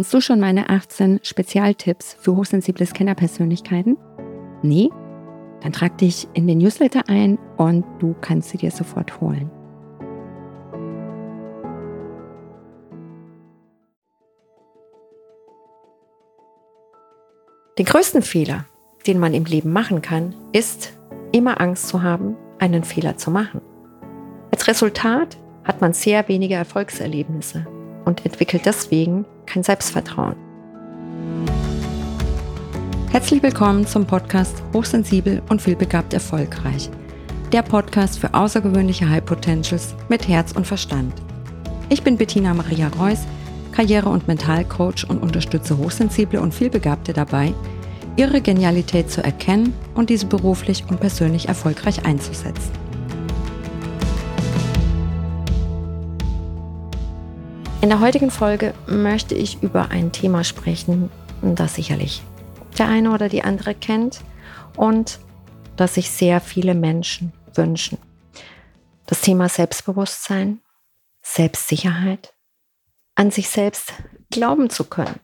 Kennst du schon meine 18 Spezialtipps für hochsensible Scannerpersönlichkeiten? Nee? Dann trag dich in den Newsletter ein und du kannst sie dir sofort holen. Den größten Fehler, den man im Leben machen kann, ist, immer Angst zu haben, einen Fehler zu machen. Als Resultat hat man sehr wenige Erfolgserlebnisse und entwickelt deswegen kein Selbstvertrauen. Herzlich willkommen zum Podcast Hochsensibel und vielbegabt erfolgreich. Der Podcast für außergewöhnliche High Potentials mit Herz und Verstand. Ich bin Bettina Maria Reuss, Karriere- und Mentalcoach und unterstütze Hochsensible und vielbegabte dabei, ihre Genialität zu erkennen und diese beruflich und persönlich erfolgreich einzusetzen. In der heutigen Folge möchte ich über ein Thema sprechen, das sicherlich der eine oder die andere kennt und das sich sehr viele Menschen wünschen. Das Thema Selbstbewusstsein, Selbstsicherheit, an sich selbst glauben zu können.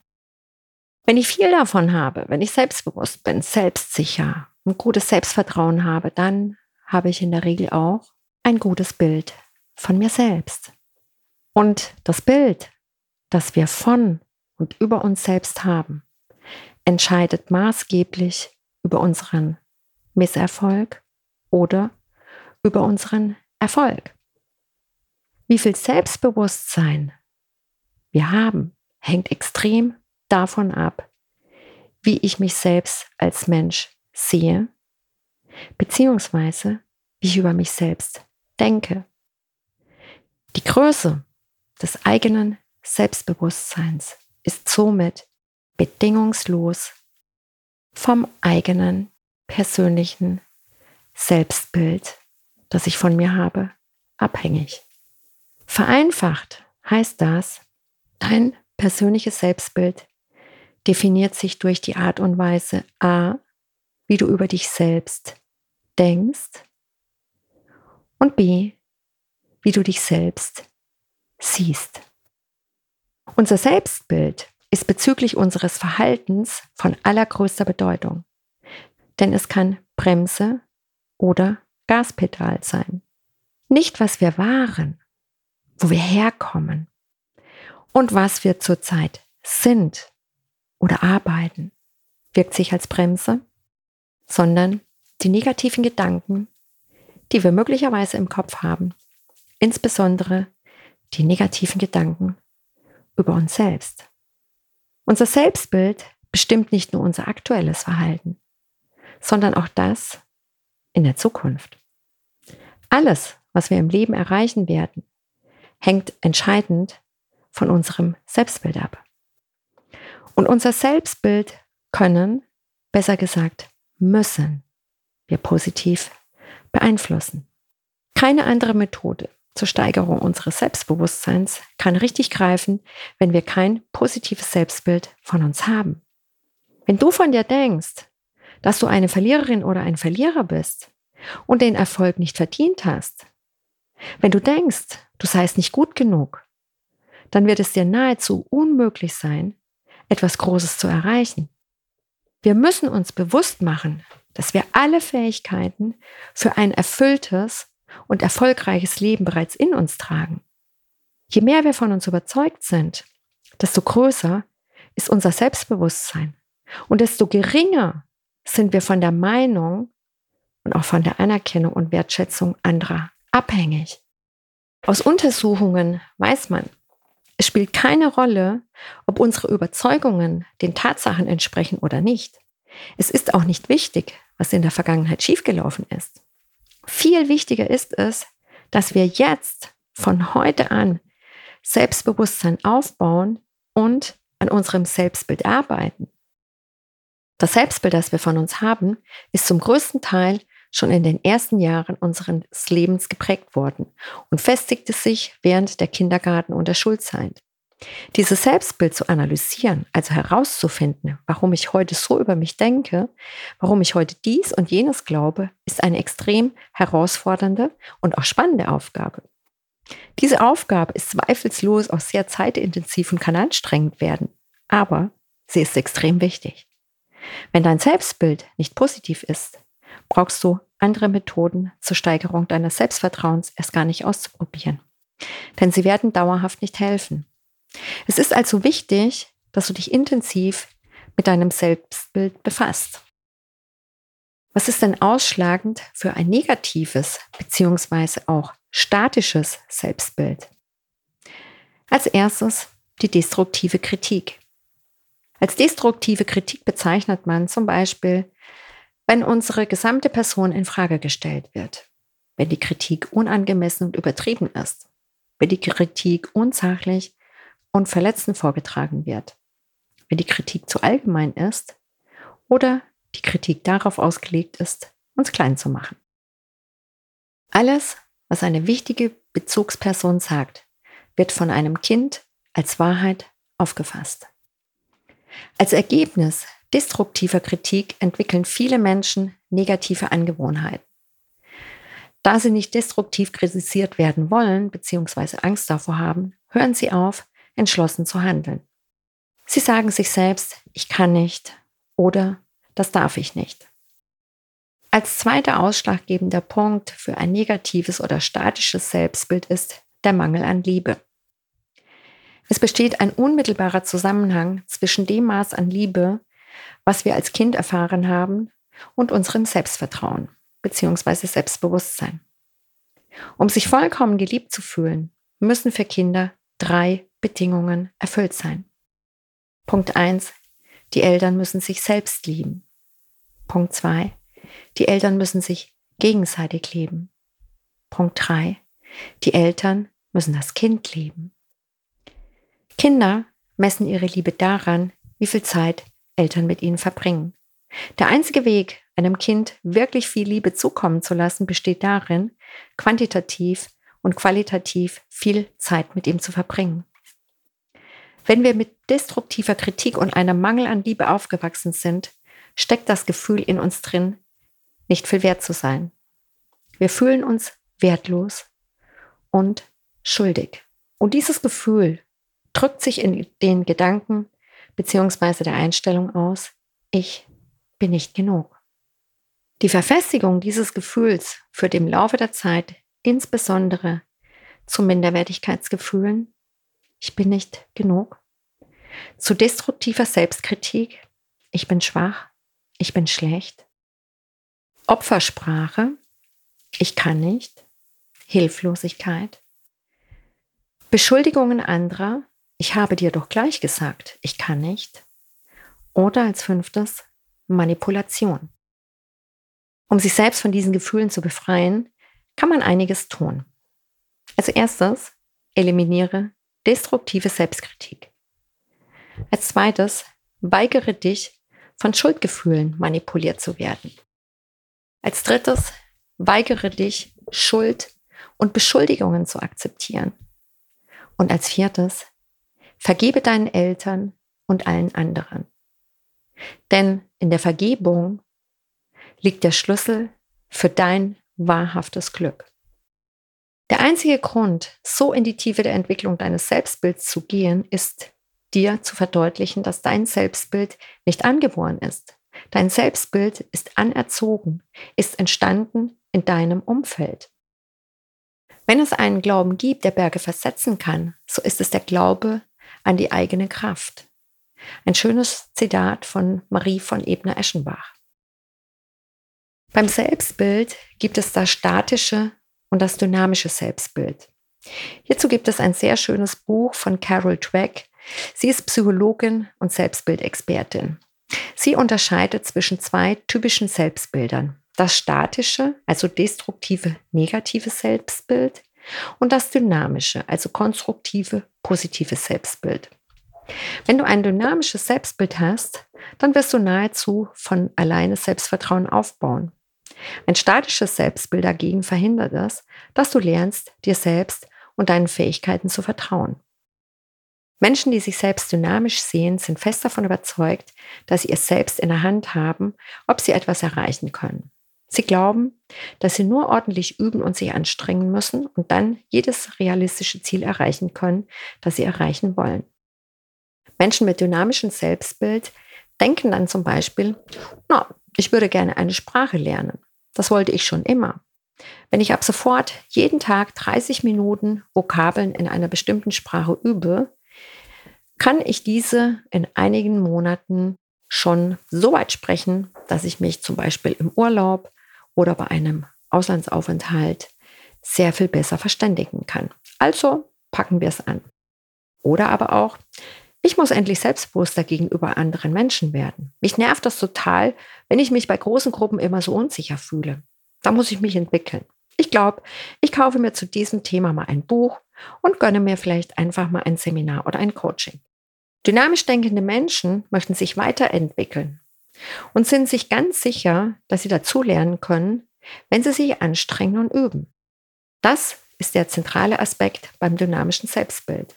Wenn ich viel davon habe, wenn ich selbstbewusst bin, selbstsicher, ein gutes Selbstvertrauen habe, dann habe ich in der Regel auch ein gutes Bild von mir selbst. Und das Bild, das wir von und über uns selbst haben, entscheidet maßgeblich über unseren Misserfolg oder über unseren Erfolg. Wie viel Selbstbewusstsein wir haben, hängt extrem davon ab, wie ich mich selbst als Mensch sehe, beziehungsweise wie ich über mich selbst denke. Die Größe des eigenen Selbstbewusstseins ist somit bedingungslos vom eigenen persönlichen Selbstbild, das ich von mir habe, abhängig. Vereinfacht heißt das, dein persönliches Selbstbild definiert sich durch die Art und Weise a, wie du über dich selbst denkst und b, wie du dich selbst siehst. Unser Selbstbild ist bezüglich unseres Verhaltens von allergrößter Bedeutung, denn es kann Bremse oder Gaspedal sein. Nicht, was wir waren, wo wir herkommen und was wir zurzeit sind oder arbeiten, wirkt sich als Bremse, sondern die negativen Gedanken, die wir möglicherweise im Kopf haben, insbesondere die negativen Gedanken über uns selbst. Unser Selbstbild bestimmt nicht nur unser aktuelles Verhalten, sondern auch das in der Zukunft. Alles, was wir im Leben erreichen werden, hängt entscheidend von unserem Selbstbild ab. Und unser Selbstbild können, besser gesagt, müssen wir positiv beeinflussen. Keine andere Methode zur Steigerung unseres Selbstbewusstseins kann richtig greifen, wenn wir kein positives Selbstbild von uns haben. Wenn du von dir denkst, dass du eine Verliererin oder ein Verlierer bist und den Erfolg nicht verdient hast, wenn du denkst, du seist nicht gut genug, dann wird es dir nahezu unmöglich sein, etwas Großes zu erreichen. Wir müssen uns bewusst machen, dass wir alle Fähigkeiten für ein erfülltes und erfolgreiches Leben bereits in uns tragen. Je mehr wir von uns überzeugt sind, desto größer ist unser Selbstbewusstsein und desto geringer sind wir von der Meinung und auch von der Anerkennung und Wertschätzung anderer abhängig. Aus Untersuchungen weiß man, es spielt keine Rolle, ob unsere Überzeugungen den Tatsachen entsprechen oder nicht. Es ist auch nicht wichtig, was in der Vergangenheit schiefgelaufen ist. Viel wichtiger ist es, dass wir jetzt von heute an Selbstbewusstsein aufbauen und an unserem Selbstbild arbeiten. Das Selbstbild, das wir von uns haben, ist zum größten Teil schon in den ersten Jahren unseres Lebens geprägt worden und festigte sich während der Kindergarten- und der Schulzeit. Dieses Selbstbild zu analysieren, also herauszufinden, warum ich heute so über mich denke, warum ich heute dies und jenes glaube, ist eine extrem herausfordernde und auch spannende Aufgabe. Diese Aufgabe ist zweifellos auch sehr zeitintensiv und kann anstrengend werden. Aber sie ist extrem wichtig. Wenn dein Selbstbild nicht positiv ist, brauchst du andere Methoden zur Steigerung deines Selbstvertrauens erst gar nicht auszuprobieren. Denn sie werden dauerhaft nicht helfen. Es ist also wichtig, dass du dich intensiv mit deinem Selbstbild befasst. Was ist denn ausschlagend für ein negatives bzw. auch statisches Selbstbild? Als erstes die destruktive Kritik. Als destruktive Kritik bezeichnet man zum Beispiel, wenn unsere gesamte Person in Frage gestellt wird, wenn die Kritik unangemessen und übertrieben ist, wenn die Kritik unsachlich und verletzend vorgetragen wird, wenn die Kritik zu allgemein ist oder die Kritik darauf ausgelegt ist, uns klein zu machen. Alles, was eine wichtige Bezugsperson sagt, wird von einem Kind als Wahrheit aufgefasst. Als Ergebnis destruktiver Kritik entwickeln viele Menschen negative Angewohnheiten. Da sie nicht destruktiv kritisiert werden wollen bzw. Angst davor haben, hören sie auf, entschlossen zu handeln. Sie sagen sich selbst, ich kann nicht oder das darf ich nicht. Als zweiter ausschlaggebender Punkt für ein negatives oder statisches Selbstbild ist der Mangel an Liebe. Es besteht ein unmittelbarer Zusammenhang zwischen dem Maß an Liebe, was wir als Kind erfahren haben, und unserem Selbstvertrauen bzw. Selbstbewusstsein. Um sich vollkommen geliebt zu fühlen, müssen für Kinder drei Bedingungen erfüllt sein. Punkt 1. Die Eltern müssen sich selbst lieben. Punkt 2. Die Eltern müssen sich gegenseitig lieben. Punkt 3. Die Eltern müssen das Kind lieben. Kinder messen ihre Liebe daran, wie viel Zeit Eltern mit ihnen verbringen. Der einzige Weg, einem Kind wirklich viel Liebe zukommen zu lassen, besteht darin, quantitativ und qualitativ viel Zeit mit ihm zu verbringen. Wenn wir mit destruktiver Kritik und einem Mangel an Liebe aufgewachsen sind, steckt das Gefühl in uns drin, nicht viel wert zu sein. Wir fühlen uns wertlos und schuldig. Und dieses Gefühl drückt sich in den Gedanken bzw. der Einstellung aus, ich bin nicht genug. Die Verfestigung dieses Gefühls führt im Laufe der Zeit insbesondere zu Minderwertigkeitsgefühlen, ich bin nicht genug, zu destruktiver Selbstkritik, ich bin schwach, ich bin schlecht, Opfersprache, ich kann nicht, Hilflosigkeit, Beschuldigungen anderer, ich habe dir doch gleich gesagt, ich kann nicht. Oder als fünftes, Manipulation. Um sich selbst von diesen Gefühlen zu befreien, kann man einiges tun. Als erstes, eliminiere destruktive Selbstkritik. Als zweites, weigere dich, von Schuldgefühlen manipuliert zu werden. Als drittes, weigere dich, Schuld und Beschuldigungen zu akzeptieren. Und als viertes, Vergebe deinen Eltern und allen anderen. Denn in der Vergebung liegt der Schlüssel für dein wahrhaftes Glück. Der einzige Grund, so in die Tiefe der Entwicklung deines Selbstbilds zu gehen, ist dir zu verdeutlichen, dass dein Selbstbild nicht angeboren ist. Dein Selbstbild ist anerzogen, ist entstanden in deinem Umfeld. Wenn es einen Glauben gibt, der Berge versetzen kann, so ist es der Glaube an die eigene Kraft. Ein schönes Zitat von Marie von Ebner-Eschenbach. Beim Selbstbild gibt es das statische und das dynamische Selbstbild. Hierzu gibt es ein sehr schönes Buch von Carol Dweck. Sie ist Psychologin und Selbstbildexpertin. Sie unterscheidet zwischen zwei typischen Selbstbildern. Das statische, also destruktive, negative Selbstbild und das dynamische, also konstruktive, positive Selbstbild. Wenn du ein dynamisches Selbstbild hast, dann wirst du nahezu von alleine Selbstvertrauen aufbauen. Ein statisches Selbstbild dagegen verhindert es, dass du lernst, dir selbst und deinen Fähigkeiten zu vertrauen. Menschen, die sich selbst dynamisch sehen, sind fest davon überzeugt, dass sie es selbst in der Hand haben, ob sie etwas erreichen können. Sie glauben, dass sie nur ordentlich üben und sich anstrengen müssen und dann jedes realistische Ziel erreichen können, das sie erreichen wollen. Menschen mit dynamischem Selbstbild denken dann zum Beispiel, na, ich würde gerne eine Sprache lernen. Das wollte ich schon immer. Wenn ich ab sofort jeden Tag 30 Minuten Vokabeln in einer bestimmten Sprache übe, kann ich diese in einigen Monaten schon so weit sprechen, dass ich mich zum Beispiel im Urlaub oder bei einem Auslandsaufenthalt sehr viel besser verständigen kann. Also packen wir es an. Oder aber auch, ich muss endlich selbstbewusster gegenüber anderen Menschen werden. Mich nervt das total, wenn ich mich bei großen Gruppen immer so unsicher fühle. Da muss ich mich entwickeln. Ich glaube, ich kaufe mir zu diesem Thema mal ein Buch und gönne mir vielleicht einfach mal ein Seminar oder ein Coaching. Dynamisch denkende Menschen möchten sich weiterentwickeln und sind sich ganz sicher, dass sie dazulernen können, wenn sie sich anstrengen und üben. Das ist der zentrale Aspekt beim dynamischen Selbstbild.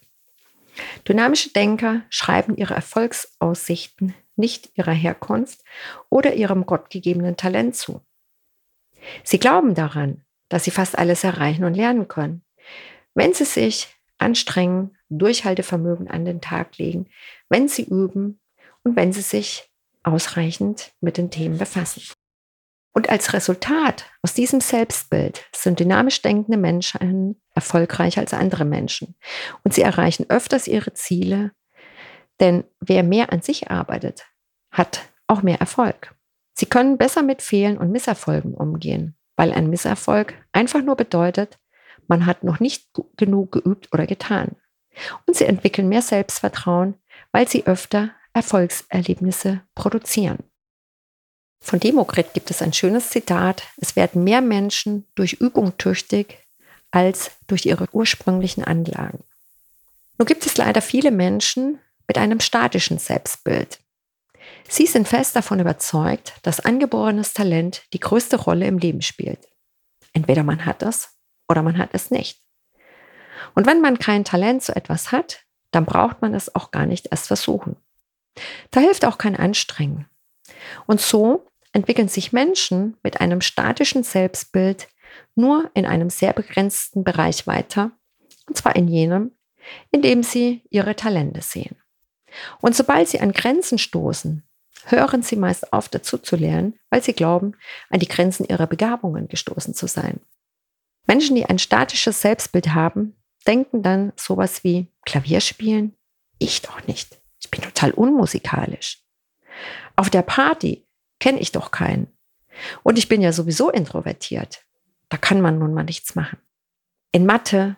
Dynamische Denker schreiben ihre Erfolgsaussichten nicht ihrer Herkunft oder ihrem gottgegebenen Talent zu. Sie glauben daran, dass sie fast alles erreichen und lernen können, wenn sie sich anstrengen, Durchhaltevermögen an den Tag legen, wenn sie üben und wenn sie sich ausreichend mit den Themen befassen. Und als Resultat aus diesem Selbstbild sind dynamisch denkende Menschen erfolgreicher als andere Menschen. Und sie erreichen öfters ihre Ziele, denn wer mehr an sich arbeitet, hat auch mehr Erfolg. Sie können besser mit Fehlen und Misserfolgen umgehen, weil ein Misserfolg einfach nur bedeutet, man hat noch nicht genug geübt oder getan. Und sie entwickeln mehr Selbstvertrauen, weil sie öfter Erfolgserlebnisse produzieren. Von Demokrit gibt es ein schönes Zitat, es werden mehr Menschen durch Übung tüchtig als durch ihre ursprünglichen Anlagen. Nun gibt es leider viele Menschen mit einem statischen Selbstbild. Sie sind fest davon überzeugt, dass angeborenes Talent die größte Rolle im Leben spielt. Entweder man hat es oder man hat es nicht. Und wenn man kein Talent zu etwas hat, dann braucht man es auch gar nicht erst versuchen. Da hilft auch kein Anstrengen. Und so entwickeln sich Menschen mit einem statischen Selbstbild nur in einem sehr begrenzten Bereich weiter, und zwar in jenem, in dem sie ihre Talente sehen. Und sobald sie an Grenzen stoßen, hören sie meist auf dazu zu lernen, weil sie glauben, an die Grenzen ihrer Begabungen gestoßen zu sein. Menschen, die ein statisches Selbstbild haben, denken dann sowas wie Klavier spielen? Ich doch nicht. Ich bin total unmusikalisch. Auf der Party kenne ich doch keinen. Und ich bin ja sowieso introvertiert. Da kann man nun mal nichts machen. In Mathe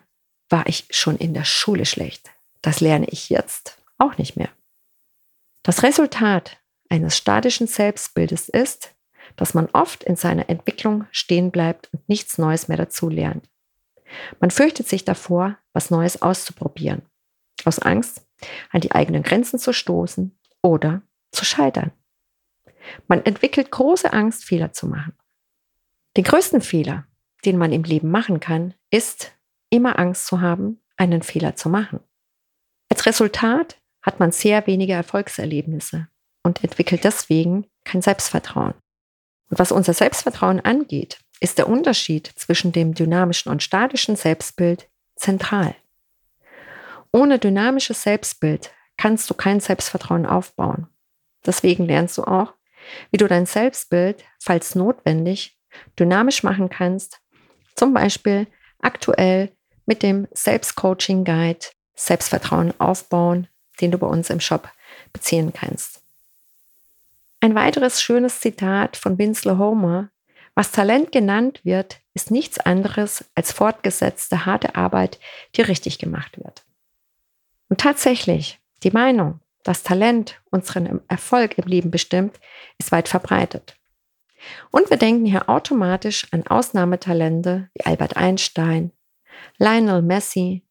war ich schon in der Schule schlecht. Das lerne ich jetzt auch nicht mehr. Das Resultat eines statischen Selbstbildes ist, dass man oft in seiner Entwicklung stehen bleibt und nichts Neues mehr dazu lernt. Man fürchtet sich davor, was Neues auszuprobieren, aus Angst, an die eigenen Grenzen zu stoßen oder zu scheitern. Man entwickelt große Angst, Fehler zu machen. Den größten Fehler, den man im Leben machen kann, ist, immer Angst zu haben, einen Fehler zu machen. Als Resultat hat man sehr wenige Erfolgserlebnisse und entwickelt deswegen kein Selbstvertrauen. Und was unser Selbstvertrauen angeht, ist der Unterschied zwischen dem dynamischen und statischen Selbstbild zentral. Ohne dynamisches Selbstbild kannst du kein Selbstvertrauen aufbauen. Deswegen lernst du auch, wie du dein Selbstbild, falls notwendig, dynamisch machen kannst, zum Beispiel aktuell mit dem Selbstcoaching Guide Selbstvertrauen aufbauen, den du bei uns im Shop beziehen kannst. Ein weiteres schönes Zitat von Winslow Homer, was Talent genannt wird, ist nichts anderes als fortgesetzte harte Arbeit, die richtig gemacht wird. Und tatsächlich, die Meinung, dass Talent unseren Erfolg im Leben bestimmt, ist weit verbreitet. Und wir denken hier automatisch an Ausnahmetalente wie Albert Einstein, Lionel Messi,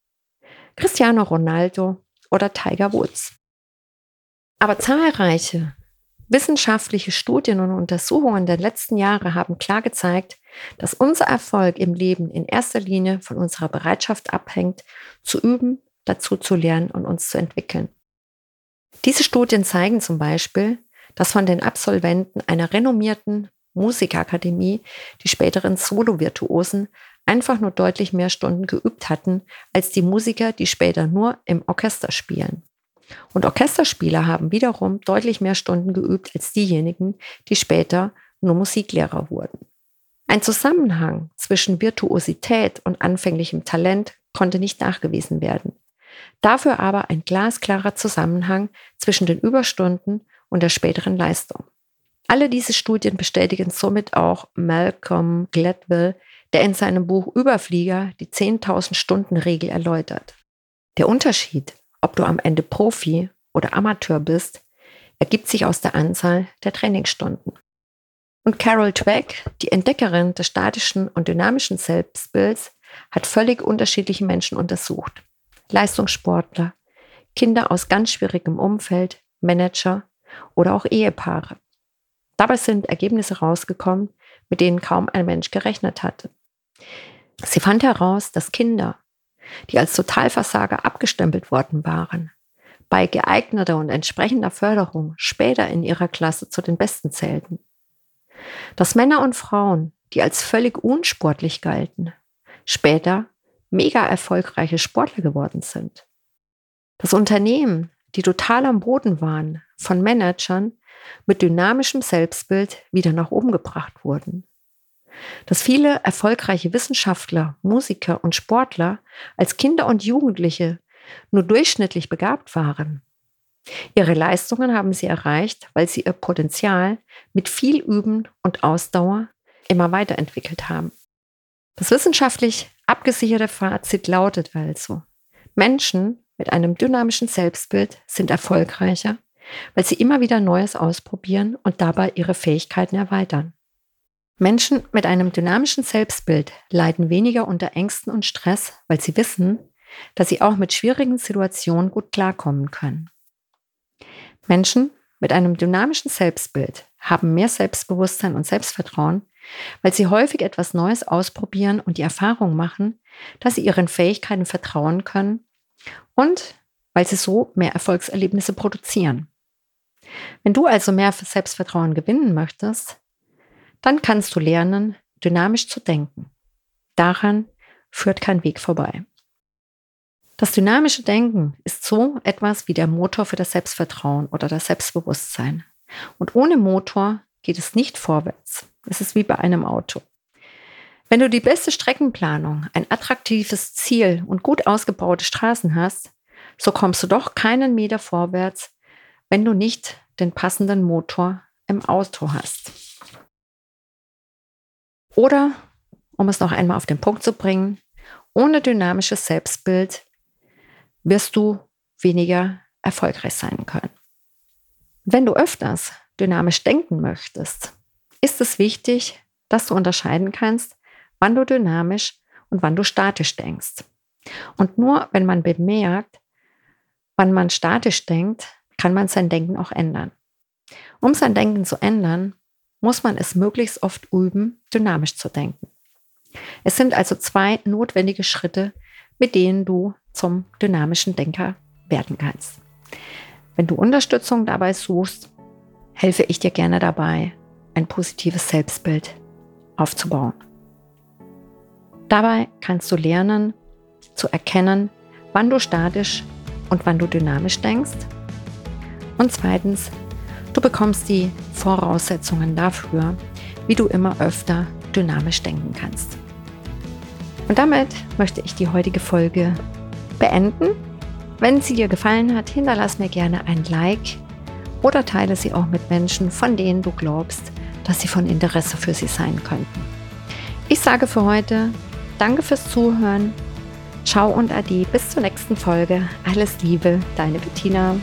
Cristiano Ronaldo oder Tiger Woods. Aber zahlreiche wissenschaftliche Studien und Untersuchungen der letzten Jahre haben klar gezeigt, dass unser Erfolg im Leben in erster Linie von unserer Bereitschaft abhängt, zu üben, dazu zu lernen und uns zu entwickeln. Diese Studien zeigen zum Beispiel, dass von den Absolventen einer renommierten Musikakademie die späteren Solo-Virtuosen einfach nur deutlich mehr Stunden geübt hatten als die Musiker, die später nur im Orchester spielen. Und Orchesterspieler haben wiederum deutlich mehr Stunden geübt als diejenigen, die später nur Musiklehrer wurden. Ein Zusammenhang zwischen Virtuosität und anfänglichem Talent konnte nicht nachgewiesen werden. Dafür aber ein glasklarer Zusammenhang zwischen den Überstunden und der späteren Leistung. Alle diese Studien bestätigen somit auch Malcolm Gladwell, der in seinem Buch Überflieger die 10.000 Stunden Regel erläutert. Der Unterschied, ob du am Ende Profi oder Amateur bist, ergibt sich aus der Anzahl der Trainingsstunden. Und Carol Dweck, die Entdeckerin des statischen und dynamischen Selbstbilds, hat völlig unterschiedliche Menschen untersucht. Leistungssportler, Kinder aus ganz schwierigem Umfeld, Manager oder auch Ehepaare. Dabei sind Ergebnisse rausgekommen, mit denen kaum ein Mensch gerechnet hatte. Sie fand heraus, dass Kinder, die als Totalversager abgestempelt worden waren, bei geeigneter und entsprechender Förderung später in ihrer Klasse zu den Besten zählten. Dass Männer und Frauen, die als völlig unsportlich galten, später mega erfolgreiche Sportler geworden sind. Dass Unternehmen, die total am Boden waren, von Managern mit dynamischem Selbstbild wieder nach oben gebracht wurden. Dass viele erfolgreiche Wissenschaftler, Musiker und Sportler als Kinder und Jugendliche nur durchschnittlich begabt waren. Ihre Leistungen haben sie erreicht, weil sie ihr Potenzial mit viel Üben und Ausdauer immer weiterentwickelt haben. Das wissenschaftlich abgesicherte Fazit lautet also, Menschen mit einem dynamischen Selbstbild sind erfolgreicher, weil sie immer wieder Neues ausprobieren und dabei ihre Fähigkeiten erweitern. Menschen mit einem dynamischen Selbstbild leiden weniger unter Ängsten und Stress, weil sie wissen, dass sie auch mit schwierigen Situationen gut klarkommen können. Menschen mit einem dynamischen Selbstbild haben mehr Selbstbewusstsein und Selbstvertrauen, weil sie häufig etwas Neues ausprobieren und die Erfahrung machen, dass sie ihren Fähigkeiten vertrauen können und weil sie so mehr Erfolgserlebnisse produzieren. Wenn du also mehr Selbstvertrauen gewinnen möchtest, dann kannst du lernen, dynamisch zu denken. Daran führt kein Weg vorbei. Das dynamische Denken ist so etwas wie der Motor für das Selbstvertrauen oder das Selbstbewusstsein. Und ohne Motor geht es nicht vorwärts. Es ist wie bei einem Auto. Wenn du die beste Streckenplanung, ein attraktives Ziel und gut ausgebaute Straßen hast, so kommst du doch keinen Meter vorwärts, wenn du nicht den passenden Motor im Auto hast. Oder, um es noch einmal auf den Punkt zu bringen, ohne dynamisches Selbstbild wirst du weniger erfolgreich sein können. Wenn du öfters dynamisch denken möchtest, ist es wichtig, dass du unterscheiden kannst, wann du dynamisch und wann du statisch denkst. Und nur wenn man bemerkt, wann man statisch denkt, kann man sein Denken auch ändern. Um sein Denken zu ändern, muss man es möglichst oft üben, dynamisch zu denken. Es sind also zwei notwendige Schritte, mit denen du zum dynamischen Denker werden kannst. Wenn du Unterstützung dabei suchst, helfe ich dir gerne dabei, ein positives Selbstbild aufzubauen. Dabei kannst du lernen zu erkennen, wann du statisch und wann du dynamisch denkst. Und zweitens, du bekommst die Voraussetzungen dafür, wie du immer öfter dynamisch denken kannst. Und damit möchte ich die heutige Folge beenden. Wenn sie dir gefallen hat, hinterlass mir gerne ein Like oder teile sie auch mit Menschen, von denen du glaubst, dass sie von Interesse für sie sein könnten. Ich sage für heute Danke fürs Zuhören. Ciao und Adi. Bis zur nächsten Folge. Alles Liebe, deine Bettina.